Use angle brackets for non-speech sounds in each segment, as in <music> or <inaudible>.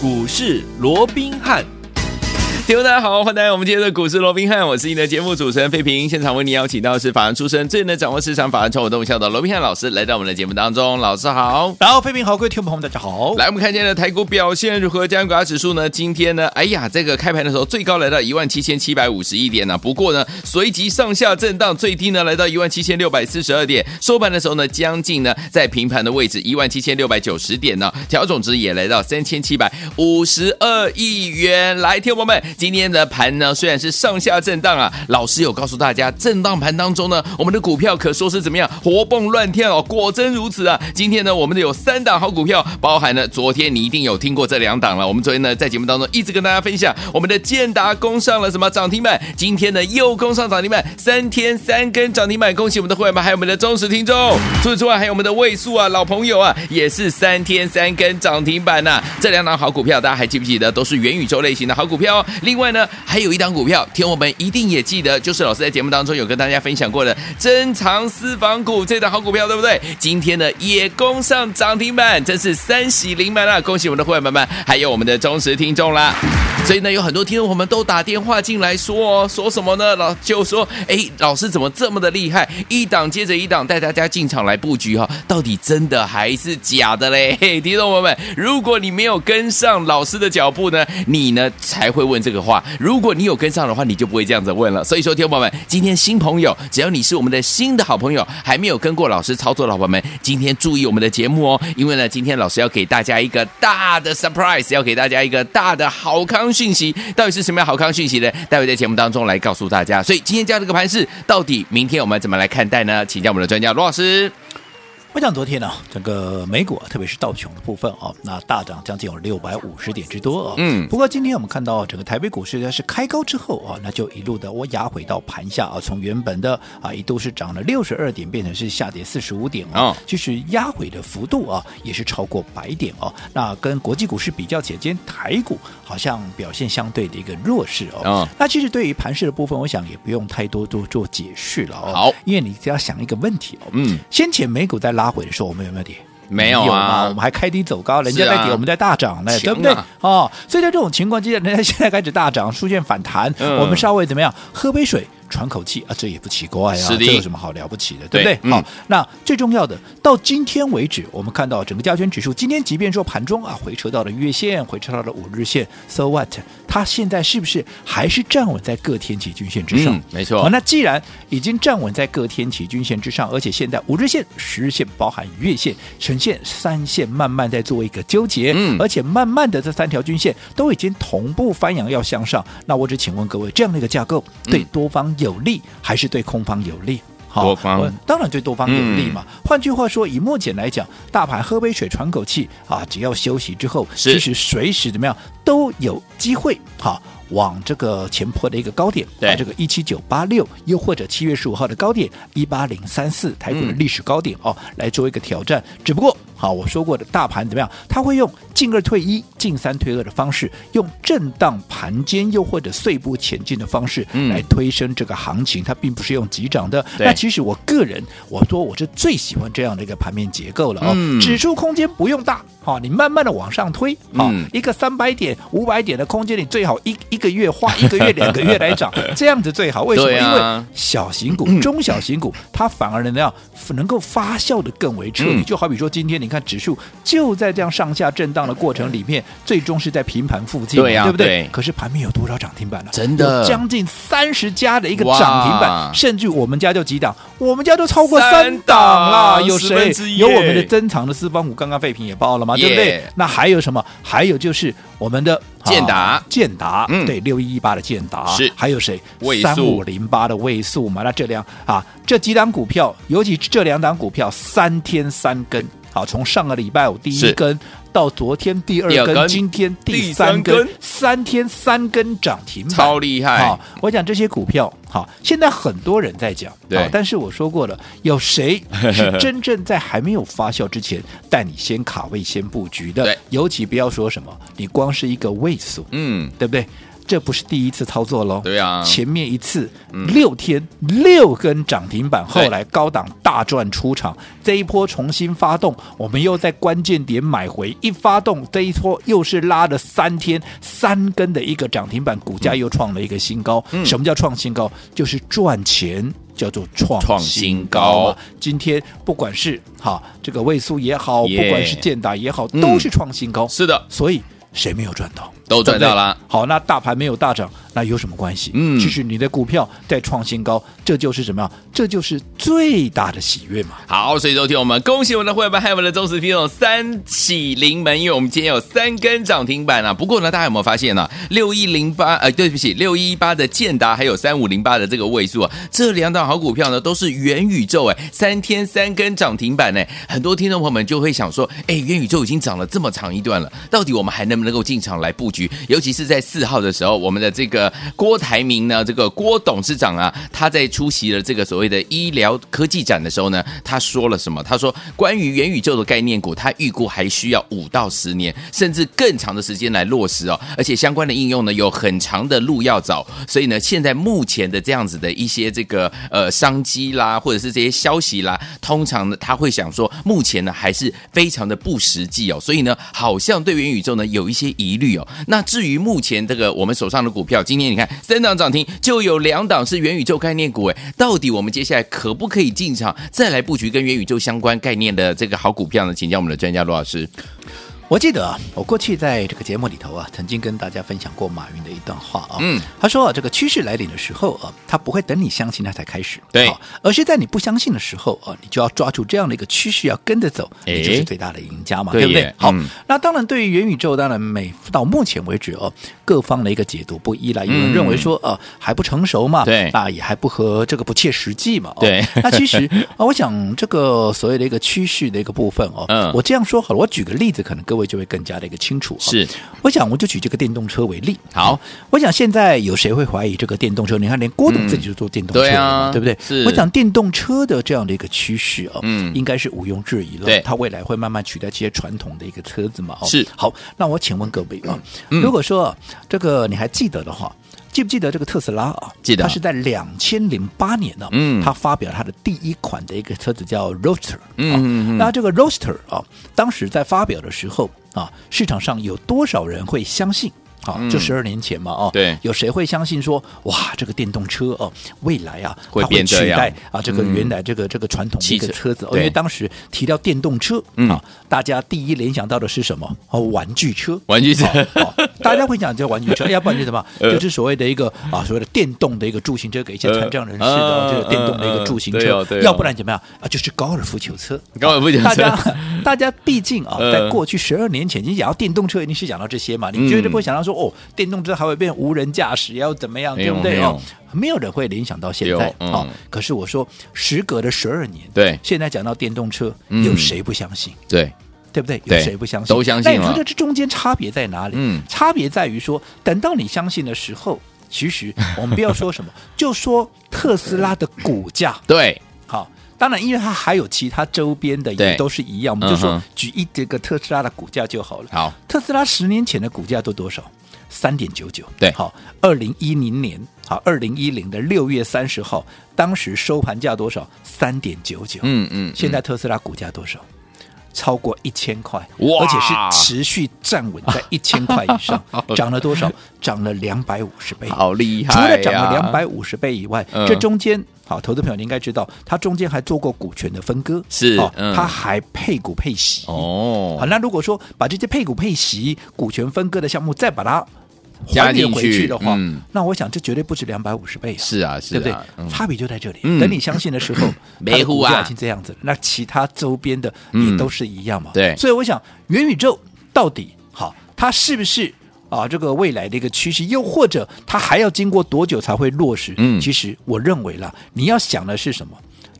股市罗宾汉。听众大家好，欢迎来到我们今天的股市罗宾汉，我是你的节目主持人费平。现场为你邀请到的是法案出身、最能掌握市场法案筹码动向的罗宾汉老师，来到我们的节目当中。老师好，然后费平好，各位听众朋友们大家好。来，我们看今天的台股表现如何？加权指数呢？今天呢？哎呀，这个开盘的时候最高来到一万七千七百五十一点呢、啊，不过呢，随即上下震荡，最低呢来到一万七千六百四十二点，收盘的时候呢，将近呢在平盘的位置一万七千六百九十点呢，调总值也来到三千七百五十二亿元。来，听众朋友们，今天的盘。呢虽然是上下震荡啊，老师有告诉大家，震荡盘当中呢，我们的股票可说是怎么样活蹦乱跳哦，果真如此啊！今天呢，我们的有三档好股票，包含了昨天你一定有听过这两档了。我们昨天呢，在节目当中一直跟大家分享，我们的建达攻上了什么涨停板，今天呢又攻上涨停板，三天三根涨停板，恭喜我们的会员们，还有我们的忠实听众。除此之外，还有我们的位数啊，老朋友啊，也是三天三根涨停板呐、这两档好股票，大家还记不记得？都是元宇宙类型的好股票哦。另外呢，还有。一档股票，听我们一定也记得，就是老师在节目当中有跟大家分享过的珍藏私房股这档好股票，对不对？今天呢也攻上涨停板，真是三喜临门了！恭喜我们的会员们们，还有我们的忠实听众啦。所以呢，有很多听众朋友们都打电话进来说，哦，说什么呢？老就说，哎，老师怎么这么的厉害？一档接着一档带大家进场来布局哈，到底真的还是假的嘞？嘿 <laughs> 听众朋友们，如果你没有跟上老师的脚步呢，你呢才会问这个的话。如果你有跟上的话，你就不会这样子问了。所以说，听众朋友们，今天新朋友，只要你是我们的新的好朋友，还没有跟过老师操作的伙伴们，今天注意我们的节目哦，因为呢，今天老师要给大家一个大的 surprise，要给大家一个大的好康讯息。到底是什么样好康讯息呢？待会在节目当中来告诉大家。所以今天这样的一个盘势，到底明天我们怎么来看待呢？请教我们的专家罗老师。我想昨天呢、啊，整个美股啊，特别是道琼的部分啊，那大涨将近有六百五十点之多啊。嗯。不过今天我们看到整个台北股市呢是开高之后啊，那就一路的我压回到盘下啊，从原本的啊一度是涨了六十二点，变成是下跌四十五点啊。其实压回的幅度啊也是超过百点哦。那跟国际股市比较起来，今天台股好像表现相对的一个弱势哦。嗯。那其实对于盘势的部分，我想也不用太多多做解释了哦。好。因为你只要想一个问题哦。嗯。先前美股在拉回的时候，我们有没有跌？没有啊，我们还开低走高，人家在跌，我们在大涨呢，对不对？哦，所以在这种情况之下，人家现在开始大涨，出现反弹，嗯、我们稍微怎么样？喝杯水。喘口气啊，这也不奇怪啊，这有什么好了不起的，对不对？对好，嗯、那最重要的，到今天为止，我们看到整个加权指数，今天即便说盘中啊回撤到了月线，回撤到了五日线，so what？它现在是不是还是站稳在各天期均线之上？嗯、没错。好，那既然已经站稳在各天期均线之上，而且现在五日线、十日线包含月线呈现三线慢慢在做一个纠结，嗯，而且慢慢的这三条均线都已经同步翻扬要向上，那我只请问各位，这样的一个架构对多方？有利还是对空方有利？好，多方当然对多方有利嘛。嗯、换句话说，以目前来讲，大盘喝杯水喘口气啊，只要休息之后，是其实随时怎么样都有机会好往这个前坡的一个高点，对这个一七九八六，又或者七月十五号的高点一八零三四，台股的历史高点哦，嗯、来做一个挑战。只不过。好，我说过的大盘怎么样？它会用进二退一、进三退二的方式，用震荡盘间又或者碎步前进的方式来推升这个行情。嗯、它并不是用急涨的。那其实我个人，我说我是最喜欢这样的一个盘面结构了哦。嗯、指数空间不用大，好，你慢慢的往上推，好，嗯、一个三百点、五百点的空间，你最好一一个月花一个月、两个月来涨，<laughs> 这样子最好。为什么？啊、因为小型股、中小型股，它反而能让能够发酵的更为彻底。嗯、就好比说今天你。你看指数就在这样上下震荡的过程里面，最终是在平盘附近，对呀，对不对？可是盘面有多少涨停板呢？真的，将近三十家的一个涨停板，甚至我们家就几档，我们家都超过三档啦。有谁？有我们的珍藏的四方股，刚刚废品也报了吗？对不对？那还有什么？还有就是我们的建达，建达，嗯，对，六一一八的建达是，还有谁？三五零八的位数嘛？那这两啊，这几档股票，尤其这两档股票，三天三根。好，从上个礼拜五第一根到昨天第二根，今天第三根，三，三天三根涨停板，超厉害！好，我讲这些股票，好，现在很多人在讲，对，但是我说过了，有谁 <laughs> 是真正在还没有发酵之前带你先卡位、先布局的？对，尤其不要说什么，你光是一个位数，嗯，对不对？这不是第一次操作喽。对啊，前面一次六天、嗯、六根涨停板，后来高档大赚出场，这一波重新发动，我们又在关键点买回，一发动这一波又是拉了三天三根的一个涨停板，股价又创了一个新高。嗯、什么叫创新高？就是赚钱。叫做创新高。今天不管是哈这个位数也好，不管是建达也好，都是创新高。是的，所以谁没有赚到？都赚到了。好，那大盘没有大涨。那有什么关系？嗯，其实你的股票在创新高，这就是什么样？这就是最大的喜悦嘛。好，所以昨天我们恭喜我们的会员们，还有我们的忠实听众三喜临门，因为我们今天有三根涨停板啊。不过呢，大家有没有发现呢、啊？六一零八，呃，对不起，六一八的建达还有三五零八的这个位数啊，这两档好股票呢，都是元宇宙哎，三天三根涨停板呢。很多听众朋友们就会想说，哎，元宇宙已经涨了这么长一段了，到底我们还能不能够进场来布局？尤其是在四号的时候，我们的这个。郭台铭呢？这个郭董事长啊，他在出席了这个所谓的医疗科技展的时候呢，他说了什么？他说，关于元宇宙的概念股，他预估还需要五到十年，甚至更长的时间来落实哦。而且相关的应用呢，有很长的路要走。所以呢，现在目前的这样子的一些这个呃商机啦，或者是这些消息啦，通常呢，他会想说，目前呢还是非常的不实际哦。所以呢，好像对元宇宙呢有一些疑虑哦。那至于目前这个我们手上的股票，今天你看。三档涨停，就有两档是元宇宙概念股，哎，到底我们接下来可不可以进场，再来布局跟元宇宙相关概念的这个好股票呢？请教我们的专家罗老师。我记得啊，我过去在这个节目里头啊，曾经跟大家分享过马云的一段话啊。嗯，他说啊，这个趋势来临的时候啊，他不会等你相信他才开始，对，而是在你不相信的时候啊，你就要抓住这样的一个趋势，要跟着走，你就是最大的赢家嘛，对不对？好，那当然，对于元宇宙，当然每到目前为止哦，各方的一个解读不一了。有人认为说，呃，还不成熟嘛，对，啊，也还不合这个不切实际嘛，对。<laughs> 那其实啊，<laughs> 我想这个所谓的一个趋势的一个部分哦，嗯，我这样说好了，我举个例子，可能各位就会更加的一个。清楚是，我想我就举这个电动车为例。好，我想现在有谁会怀疑这个电动车？你看，连郭董自己就做电动车了嘛，对不对？是。我想电动车的这样的一个趋势啊，嗯，应该是毋庸置疑了。对，它未来会慢慢取代这些传统的一个车子嘛。是。好，那我请问各位啊，如果说这个你还记得的话，记不记得这个特斯拉啊？记得。它是在两千零八年呢，嗯，它发表它的第一款的一个车子叫 Roadster。嗯嗯。那这个 Roadster 啊，当时在发表的时候。啊，市场上有多少人会相信？啊，就十二年前嘛，哦，对，有谁会相信说，哇，这个电动车哦，未来啊，会变取代啊，这个原来这个这个传统的一个车子？因为当时提到电动车啊，大家第一联想到的是什么？哦，玩具车，玩具车，大家会讲叫玩具车，<laughs> 要不然就什么？就是所谓的一个啊，所谓的电动的一个助行车，给一些残障人士的这个电动的一个助行车，要不然怎么样？啊？就是高尔夫球车，高尔夫球车，大家大家毕竟啊，在过去十二年前，你讲到电动车，一定是讲到这些嘛，你绝对不会想到说。哦，电动车还会变无人驾驶，要怎么样，对不对？哦，没有人会联想到现在啊。可是我说，时隔了十二年，对，现在讲到电动车，有谁不相信？对，对不对？有谁不相信？都相信。那你觉得这中间差别在哪里？嗯，差别在于说，等到你相信的时候，其实我们不要说什么，<laughs> 就说特斯拉的股价，对，好。当然，因为它还有其他周边的也都是一样，我们就说举一这个特斯拉的股价就好了。好，特斯拉十年前的股价都多少？三点九九。对，好，二零一零年，好，二零一零的六月三十号，当时收盘价多少？三点九九。嗯嗯。现在特斯拉股价多少？超过一千块，而且是持续站稳在 <laughs> 一千块以上，涨了多少？涨了两百五十倍，好厉害！除了涨了两百五十倍以外，这中间。好，投资朋友，你应该知道，他中间还做过股权的分割，是，哦，它还配股配息哦。好，那如果说把这些配股配息、股权分割的项目再把它加进回去的话，那我想这绝对不止两百五十倍，是啊，是，对不对？差别就在这里。等你相信的时候，<laughs> 没股价已经这样子，那其他周边的也都是一样嘛。对，所以我想，元宇宙到底好，它是不是？啊，这个未来的一个趋势，又或者它还要经过多久才会落实？嗯，其实我认为啦，你要想的是什么？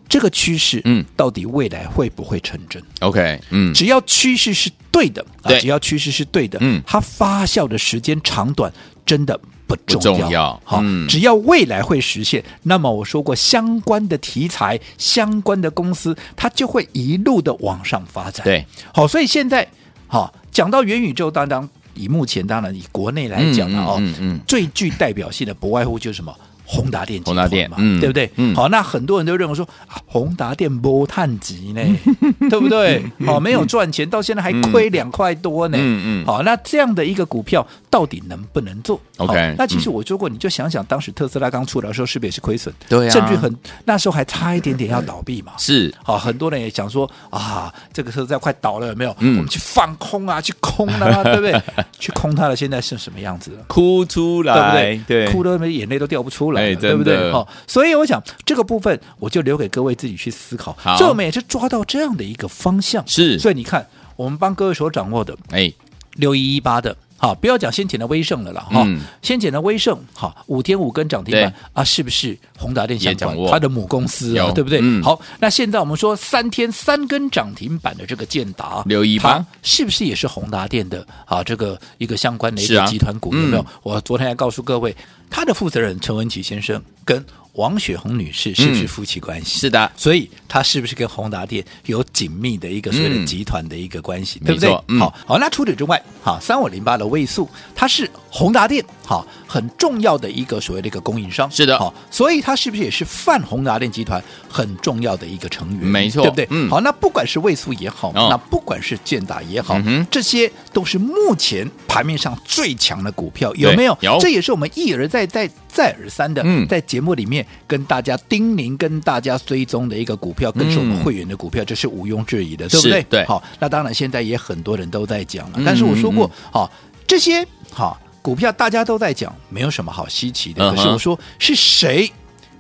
这个趋势，嗯，到底未来会不会成真？OK，嗯，只要趋势是对的，啊，只要趋势是对的，嗯，它发酵的时间长短真的不重要。好，只要未来会实现，那么我说过，相关的题材、相关的公司，它就会一路的往上发展。对，好，所以现在，好讲到元宇宙当当。以目前当然以国内来讲呢，哦，嗯嗯，最具代表性的不外乎就是什么？宏达电，宏达电嘛，嗯，对不对？嗯，好，那很多人都认为说，宏达电波碳级呢，<laughs> 对不对？好，没有赚钱，到现在还亏两块多呢。嗯嗯，好，那这样的一个股票到底能不能做？OK，那其实我说过，你就想想当时特斯拉刚出来的时候，是不是也是亏损？对啊，甚至很那时候还差一点点要倒闭嘛。是，好，很多人也想说啊，这个特斯拉快倒了，有没有？嗯，我们去放空啊，去空啊，<laughs> 对不对？去空它了，现在是什么样子了？哭出来，对不对？对，哭的眼泪都掉不出来，哎，对不对？好所以我想这个部分我就留给各位自己去思考。所以我们也是抓到这样的一个方向。是，所以你看，我们帮各位所掌握的，哎，六一一八的，好，不要讲先前的威盛了啦，哈、嗯，先前的威盛，好，五天五根涨停板啊，是不是宏达电相关？它的母公司啊，对不对？嗯、好，那现在我们说三天三根涨停板的这个建达六一八，是不是也是宏达电的啊？这个一个相关的一个集团股、啊、有没有？嗯、我昨天还告诉各位。他的负责人陈文琪先生跟王雪红女士是不是夫妻关系？嗯、是的，所以她是不是跟宏达电有紧密的一个所谓的集团的一个关系？嗯、对不对？嗯、好，好，那除此之外，好，三五零八的位速，它是宏达电好很重要的一个所谓的一个供应商。是的，好，所以它是不是也是泛宏达电集团很重要的一个成员？没错，对不对？嗯，好，那不管是位速也好，哦、那不管是建达也好，嗯、这些都是目前盘面上最强的股票，有没有？有，这也是我们一而再、再再而三的，嗯、在节目里面跟大家叮咛、跟大家追踪的一个股票，更是我们会员的股票，这是毋庸置疑的，对不对？对。好，那当然现在也很多人都在讲了，嗯、但是我说过，好、嗯，这些好股票大家都在讲，没有什么好稀奇的。嗯、可是我说，是谁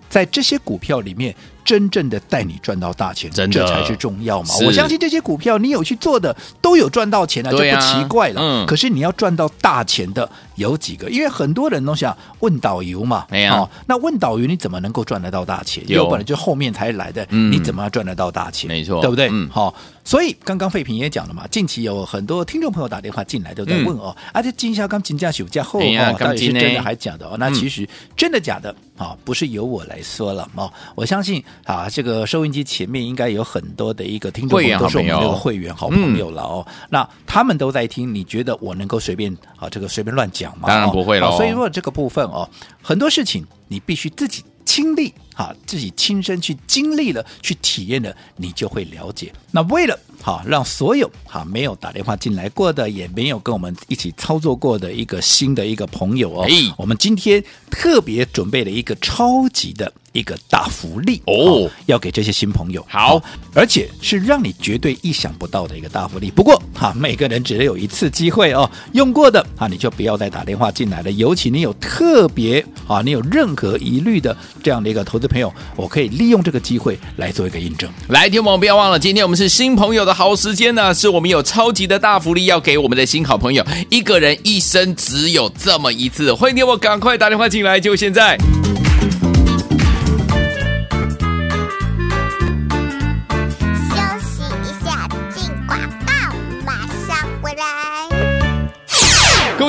在这些股票里面？真正的带你赚到大钱，真这才是重要嘛！我相信这些股票你有去做的，都有赚到钱啊，就不奇怪了。嗯、可是你要赚到大钱的有几个？因为很多人都想问导游嘛，哎呀、哦，那问导游你怎么能够赚得到大钱？有本来就后面才来的，嗯、你怎么赚得到大钱？没错，对不对？嗯，好、哦，所以刚刚费平也讲了嘛，近期有很多听众朋友打电话进来都在问哦，而且今夏刚金价休假后哦，到底是真的还假的？哦，那其实真的假的啊、哦？不是由我来说了哦，我相信啊，这个收音机前面应该有很多的一个听众朋友，都是我们那个会员好朋友了哦。嗯、那他们都在听，你觉得我能够随便啊这个随便乱讲吗？当然不会了、哦。所以说这个部分哦，很多事情你必须自己亲历哈，自己亲身去经历了，去体验了，你就会了解。那为了好让所有哈没有打电话进来过的，也没有跟我们一起操作过的一个新的一个朋友哦，哎、我们今天特别准备了一个超级的。一个大福利哦，要给这些新朋友好，而且是让你绝对意想不到的一个大福利。不过哈，每个人只能有一次机会哦，用过的啊，你就不要再打电话进来了。尤其你有特别啊，你有任何疑虑的这样的一个投资朋友，我可以利用这个机会来做一个印证。来，听众朋友不要忘了，今天我们是新朋友的好时间呢，是我们有超级的大福利要给我们的新好朋友，一个人一生只有这么一次。欢迎你我赶快打电话进来，就现在。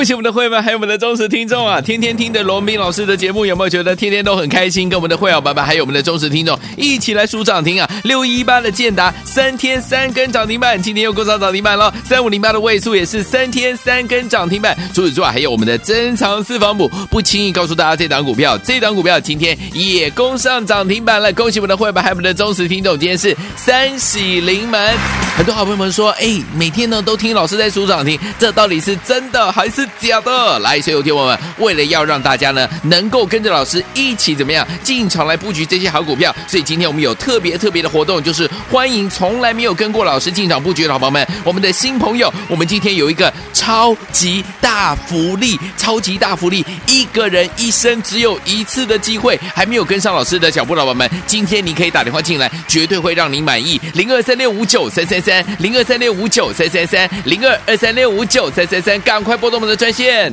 恭喜我们的会员还有我们的忠实听众啊！<laughs> 天天听的罗斌老师的节目，有没有觉得天天都很开心？跟我们的会员爸爸还有我们的忠实听众一起来数涨停啊！六一八的建达三天三根涨停板，今天又攻上涨停板了？三五零八的位数也是三天三根涨停板。除此之外，还有我们的珍藏四方补，不轻易告诉大家这档股票，这档股票今天也攻上涨停板了。恭喜我们的会员还有我们的忠实听众，今天是三喜临门。很多好朋友们说，哎，每天呢都听老师在数涨停，这到底是真的还是？假的，来，所有听友们，为了要让大家呢能够跟着老师一起怎么样进场来布局这些好股票，所以今天我们有特别特别的活动，就是欢迎从来没有跟过老师进场布局的好朋友们，我们的新朋友，我们今天有一个超级大福利，超级大福利，一个人一生只有一次的机会，还没有跟上老师的脚步的宝宝们，今天你可以打电话进来，绝对会让你满意，零二三六五九三三三，零二三六五九三三三，零二二三六五九三三三，赶快拨动我们的。专线。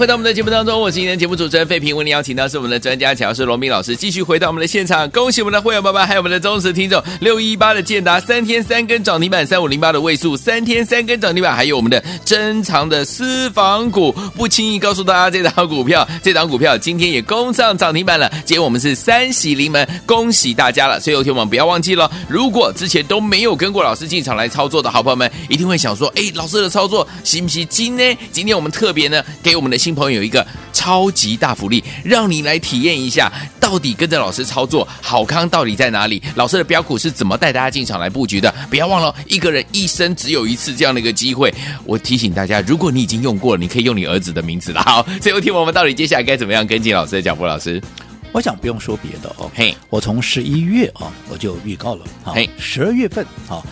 回到我们的节目当中，我是今天节目主持人费平，为您邀请到是我们的专家讲师罗明老师，继续回到我们的现场，恭喜我们的会员爸爸，还有我们的忠实听众，六一八的建达三天三根涨停板，三五零八的位数三天三根涨停板，还有我们的珍藏的私房股，不轻易告诉大家这档股票，这档股票今天也攻上涨停板了，今天我们是三喜临门，恭喜大家了，所以有天我们不要忘记了，如果之前都没有跟过老师进场来操作的好朋友们，一定会想说，哎，老师的操作行不行？今呢？今天我们特别呢，给我们的新朋友有一个超级大福利，让你来体验一下，到底跟着老师操作好康到底在哪里？老师的标股是怎么带大家进场来布局的？不要忘了，一个人一生只有一次这样的一个机会。我提醒大家，如果你已经用过了，你可以用你儿子的名字了。好，最后听我们到底接下来该怎么样跟进老师的脚步？老师，我想不用说别的哦，嘿，我从十一月啊，我就预告了，好嘿，十二月份啊。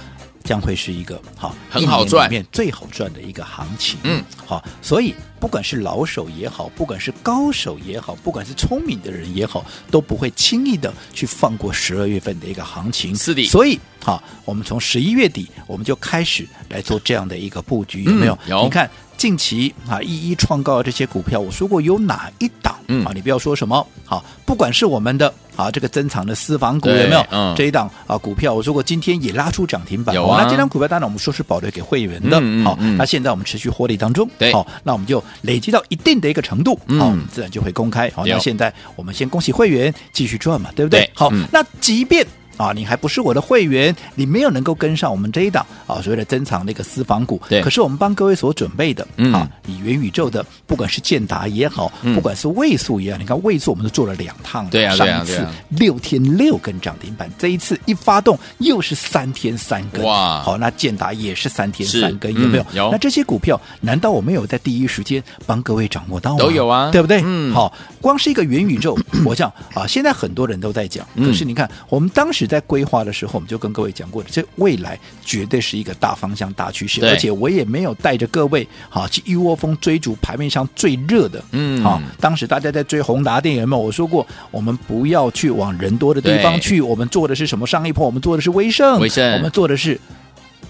将会是一个好很好赚里面最好赚的一个行情，嗯，好，所以不管是老手也好，不管是高手也好，不管是聪明的人也好，都不会轻易的去放过十二月份的一个行情，是的，所以好，我们从十一月底我们就开始来做这样的一个布局，有没有？嗯、有，你看近期啊一一创高的这些股票，我说过有哪一档？嗯，啊，你不要说什么好，不管是我们的。啊，这个增藏的私房股有没有？嗯，这一档啊股票，我说过今天也拉出涨停板。有啊。那这张股票当然我们说是保留给会员的。好、嗯嗯嗯，那现在我们持续获利当中。对。好，那我们就累积到一定的一个程度，嗯，好，自然就会公开。好，那现在我们先恭喜会员继续赚嘛，对不对？对好、嗯，那即便。啊，你还不是我的会员，你没有能够跟上我们这一档啊，所谓的珍藏那个私房股。对。可是我们帮各位所准备的，嗯，啊，以元宇宙的，不管是建达也好，嗯，不管是位数也好，你看位数我们都做了两趟。对啊，上一次六天六根涨停板，这一次一发动又是三天三根。哇！好，那建达也是三天三根，有没有？嗯、有。那这些股票难道我没有在第一时间帮各位掌握到吗？都有啊，对不对？嗯。好，光是一个元宇宙，<clears throat> 我想啊，现在很多人都在讲，可是你看，我们当时在规划的时候。我们就跟各位讲过的，这未来绝对是一个大方向、大趋势，而且我也没有带着各位好去一窝蜂追逐盘面上最热的，嗯，好，当时大家在追宏达电有没有？我说过，我们不要去往人多的地方去，我们做的是什么？上一波我们做的是威盛，威盛，我们做的是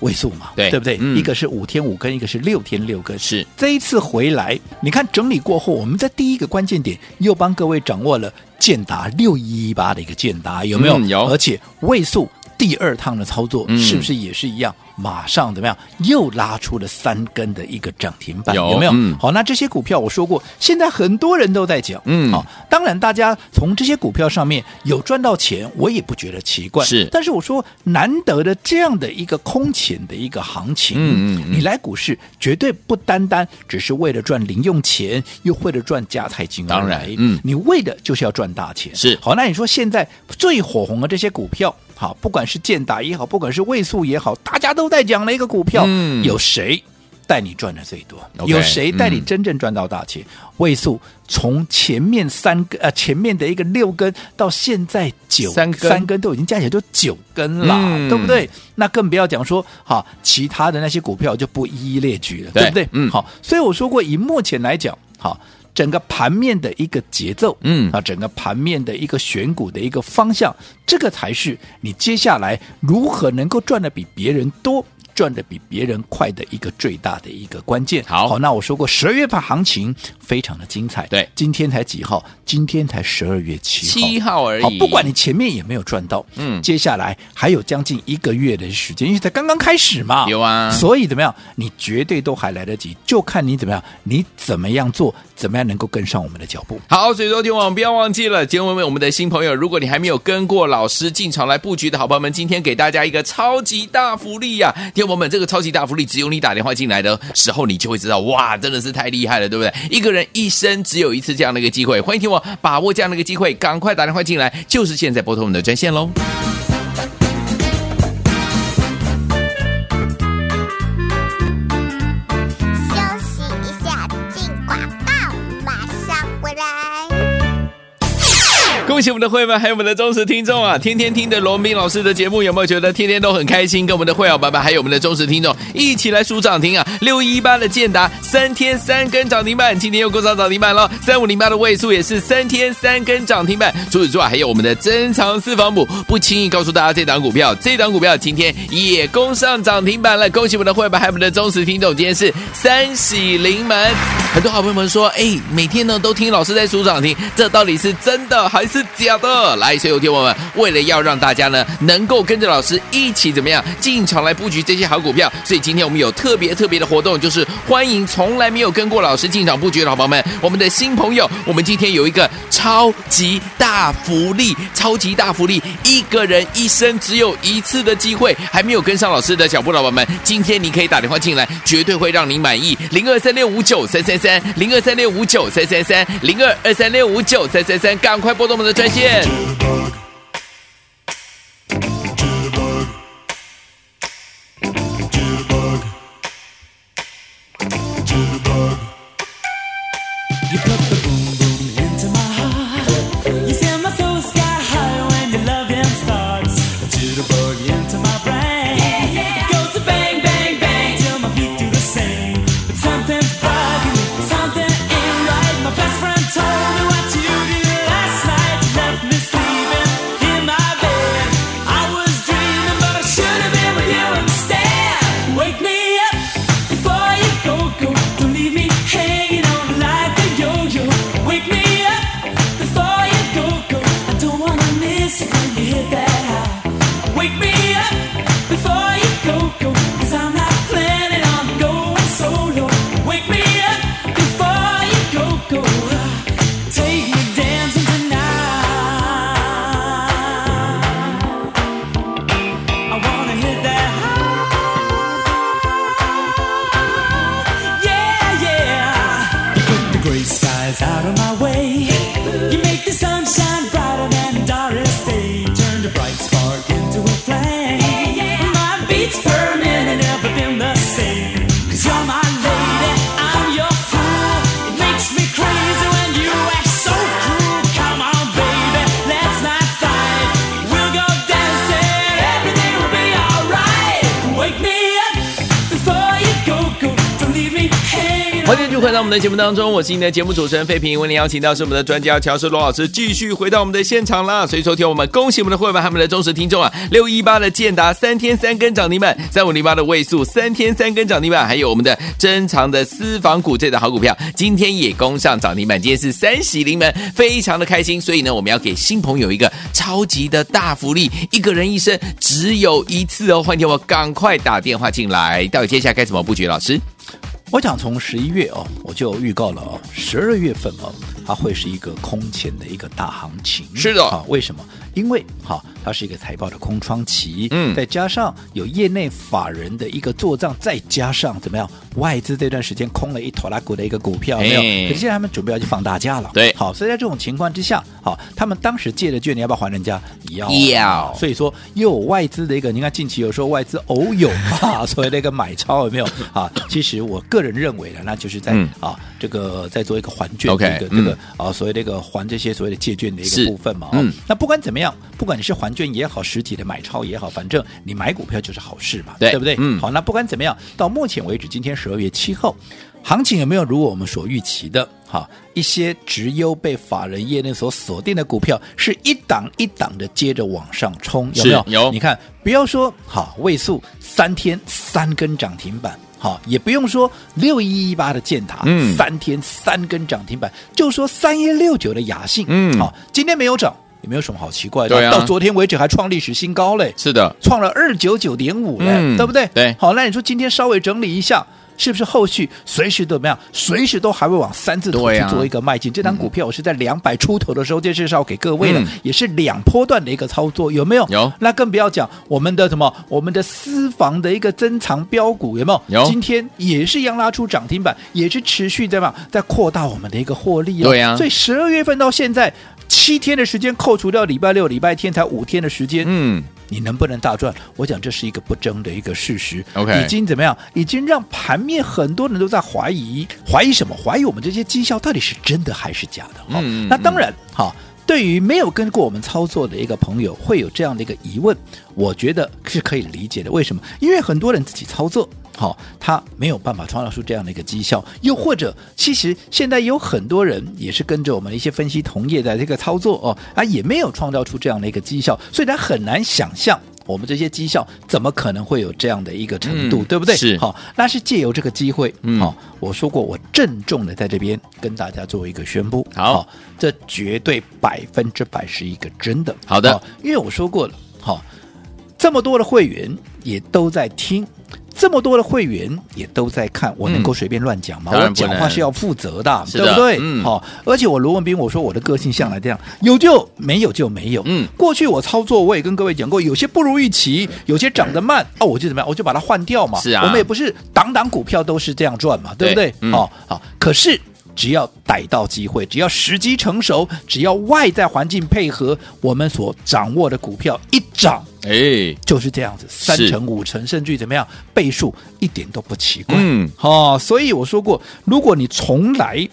位数嘛，对，对不对？嗯，一个是五天五根，一个是六天六根，是这一次回来，你看整理过后，我们在第一个关键点又帮各位掌握了建达六一一八的一个建达有没有？嗯，有，而且位数。第二趟的操作是不是也是一样？嗯、马上怎么样？又拉出了三根的一个涨停板，有，有没有、嗯？好，那这些股票我说过，现在很多人都在讲，嗯，好，当然大家从这些股票上面有赚到钱，我也不觉得奇怪。是，但是我说难得的这样的一个空前的一个行情，嗯嗯，你来股市绝对不单单只是为了赚零用钱，又为了赚加菜金。当然，嗯，你为的就是要赚大钱。是，好，那你说现在最火红的这些股票。好，不管是建达也好，不管是位数也好，大家都在讲了一个股票，嗯、有谁带你赚的最多？Okay, 有谁带你真正赚到大钱？位、嗯、数从前面三根呃，前面的一个六根到现在九三根，三根都已经加起来就九根了、嗯，对不对？那更不要讲说好其他的那些股票就不一一列举了，对，对不对？嗯，好，所以我说过，以目前来讲，好。整个盘面的一个节奏，嗯啊，整个盘面的一个选股的一个方向，这个才是你接下来如何能够赚的比别人多。赚的比别人快的一个最大的一个关键。好，好，那我说过十二月份行情非常的精彩。对，今天才几号？今天才十二月七号，七号而已。好，不管你前面也没有赚到，嗯，接下来还有将近一个月的时间，因为才刚刚开始嘛。有啊，所以怎么样？你绝对都还来得及，就看你怎么样，你怎么样做，怎么样能够跟上我们的脚步。好，所以说听我们不要忘记了，今天问问我们的新朋友，如果你还没有跟过老师进场来布局的好朋友们，今天给大家一个超级大福利呀、啊！我们这个超级大福利，只有你打电话进来的时候，你就会知道，哇，真的是太厉害了，对不对？一个人一生只有一次这样的一个机会，欢迎听我把握这样的一个机会，赶快打电话进来，就是现在拨通我们的专线喽。恭喜我们的会员还有我们的忠实听众啊！天天听的罗斌老师的节目，有没有觉得天天都很开心？跟我们的会员爸爸还有我们的忠实听众一起来数涨停啊！六一八的建达三天三根涨停板，今天又攻上涨停板了。三五零八的位数也是三天三根涨停板。除此之外，还有我们的珍藏私房补，不轻易告诉大家这档股票，这档股票今天也攻上涨停板了。恭喜我们的会员还有我们的忠实听众，今天是三喜临门。很多好朋友们说，哎，每天呢都听老师在数涨停，这到底是真的还是假的？来，所有听我们为了要让大家呢能够跟着老师一起怎么样进场来布局这些好股票，所以今天我们有特别特别的活动，就是欢迎从来没有跟过老师进场布局的好朋友们，我们的新朋友，我们今天有一个超级大福利，超级大福利，一个人一生只有一次的机会，还没有跟上老师的脚步的宝宝们，今天你可以打电话进来，绝对会让你满意，零二三六五九三三三，零二三六五九三三三，零二二三六五九三三三，赶快拨动我们的再见。欢迎继续回到我们的节目当中，我是您的节目主持人费平。为您邀请到是我们的专家乔世罗老师，继续回到我们的现场啦。所以，昨天我们恭喜我们的会员和我们的忠实听众啊，六一八的建达三天三根涨停板，三五零八的位数三天三根涨停板，还有我们的珍藏的私房股这档好股票，今天也攻上涨停板，今天是三喜临门，非常的开心。所以呢，我们要给新朋友一个超级的大福利，一个人一生只有一次哦。欢迎我赶快打电话进来，到底接下来该怎么布局？老师？我讲从十一月哦，我就预告了哦，十二月份哦，它会是一个空前的一个大行情。是的啊，为什么？因为哈，它是一个财报的空窗期，嗯，再加上有业内法人的一个做账，再加上怎么样，外资这段时间空了一坨拉股的一个股票，没有？可是现在他们准备要去放大假了，对，好，所以在这种情况之下，好，他们当时借的券你要不要还人家？要，要。所以说又有外资的一个，你看近期有时候外资偶有 <laughs> 啊，所谓的一个买超有没有啊？其实我个人认为呢，那就是在、嗯、啊这个在做一个还券的一个、这个、嗯、啊所谓的一个还这些所谓的借券的一个部分嘛，嗯，那不管怎么样。不管你是还券也好，实体的买超也好，反正你买股票就是好事嘛，对，对不对？嗯，好，那不管怎么样，到目前为止，今天十二月七号，行情有没有如我们所预期的？好，一些直优被法人业内所锁定的股票，是一档一档的接着往上冲，有没有？有。你看，不要说好位数三天三根涨停板，好，也不用说六一一八的建塔，嗯，三天三根涨停板，就说三一六九的雅信，嗯，好，今天没有涨。也没有什么好奇怪的，对啊，到昨天为止还创历史新高嘞，是的，创了二九九点五嘞，嗯，对不对？对，好，那你说今天稍微整理一下，是不是后续随时都怎么样？随时都还会往三字头去做一个迈进？啊、这张股票我是在两百出头的时候就介绍给各位了，嗯、也是两波段的一个操作，有没有？有。那更不要讲我们的什么，我们的私房的一个珍藏标股，有没有？有。今天也是一样拉出涨停板，也是持续在嘛，在扩大我们的一个获利哦。对呀、啊。所以十二月份到现在。七天的时间，扣除掉礼拜六、礼拜天，才五天的时间。嗯，你能不能大赚？我讲这是一个不争的一个事实。OK，已经怎么样？已经让盘面很多人都在怀疑，怀疑什么？怀疑我们这些绩效到底是真的还是假的？好、嗯，那当然，好。对于没有跟过我们操作的一个朋友，会有这样的一个疑问，我觉得是可以理解的。为什么？因为很多人自己操作。好，他没有办法创造出这样的一个绩效，又或者，其实现在有很多人也是跟着我们一些分析同业的这个操作哦，啊，也没有创造出这样的一个绩效，所以他很难想象我们这些绩效怎么可能会有这样的一个程度，嗯、对不对？是，好，那是借由这个机会，嗯，好，我说过，我郑重的在这边跟大家做一个宣布，好，好，这绝对百分之百是一个真的，好的，因为我说过了，好，这么多的会员也都在听。这么多的会员也都在看，我能够随便乱讲吗？嗯、我讲话是要负责的，的对不对？嗯，好、哦。而且我罗文斌，我说我的个性向来这样，有就没有就没有。嗯，过去我操作，我也跟各位讲过，有些不如预期，有些涨得慢，哦，我就怎么样，我就把它换掉嘛。是啊，我们也不是档档股票都是这样赚嘛，对不对？嗯、哦，好。可是只要逮到机会，只要时机成熟，只要外在环境配合，我们所掌握的股票一涨。哎，就是这样子，三成五成，甚至于怎么样，倍数一点都不奇怪。嗯，好、哦，所以我说过，如果你从来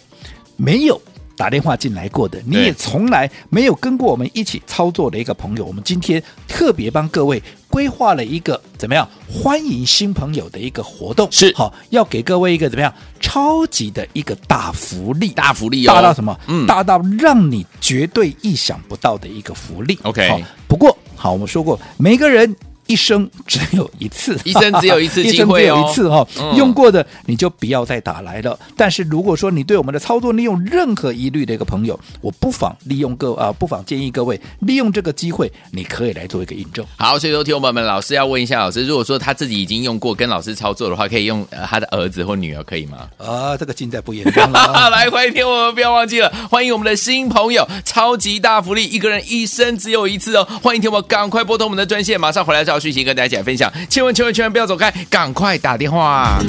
没有打电话进来过的，你也从来没有跟过我们一起操作的一个朋友，我们今天特别帮各位规划了一个怎么样欢迎新朋友的一个活动，是好、哦，要给各位一个怎么样超级的一个大福利，大福利哦，大到什么？嗯，大到让你绝对意想不到的一个福利。OK，好，不过。好，我们说过，每个人。一生只有一次，一生只有一次 <laughs> 机会哦，一生只有一次哈、哦，嗯、用过的你就不要再打来了。但是如果说你对我们的操作利用任何疑虑的一个朋友，我不妨利用各啊，不妨建议各位利用这个机会，你可以来做一个印证。好，所以说听众朋友们，老师要问一下老师，如果说他自己已经用过跟老师操作的话，可以用他的儿子或女儿可以吗？<laughs> 啊，这个近在不言中了、啊。<laughs> 来，欢迎听我们不要忘记了，欢迎我们的新朋友，超级大福利，一个人一生只有一次哦。欢迎听我们赶快拨通我们的专线，马上回来找讯息跟大家讲分享。千万千万千万不要走开，赶快打电话。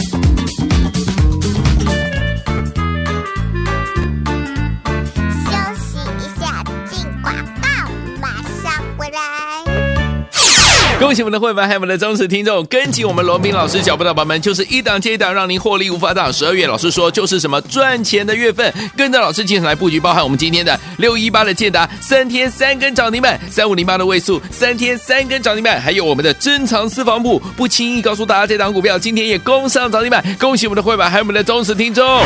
恭喜我们的会员，还有我们的忠实听众，跟紧我们罗宾老师脚步的宝宝们，就是一档接一档，让您获利无法挡。十二月老师说就是什么赚钱的月份，跟着老师进场来布局，包含我们今天的六一八的建达三天三根涨停板，三五零八的位数三天三根涨停板，还有我们的珍藏私房部，不轻易告诉大家这档股票今天也攻上涨停板。恭喜我们的会员，还有我们的忠实听众。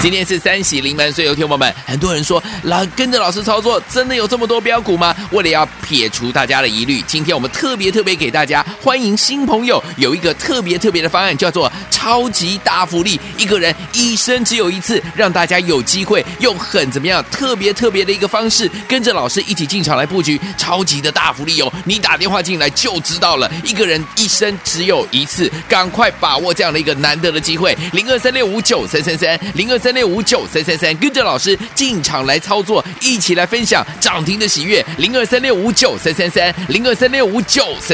今天是三喜临门，所以有听友们，很多人说老跟着老师操作，真的有这么多标股吗？为了要撇除大家的疑虑，今天我们特别特别。给大家欢迎新朋友，有一个特别特别的方案，叫做超级大福利，一个人一生只有一次，让大家有机会用很怎么样特别特别的一个方式，跟着老师一起进场来布局超级的大福利哦！你打电话进来就知道了，一个人一生只有一次，赶快把握这样的一个难得的机会，零二三六五九三三三，零二三六五九三三三，跟着老师进场来操作，一起来分享涨停的喜悦，零二三六五九三三三，零二三六五九三。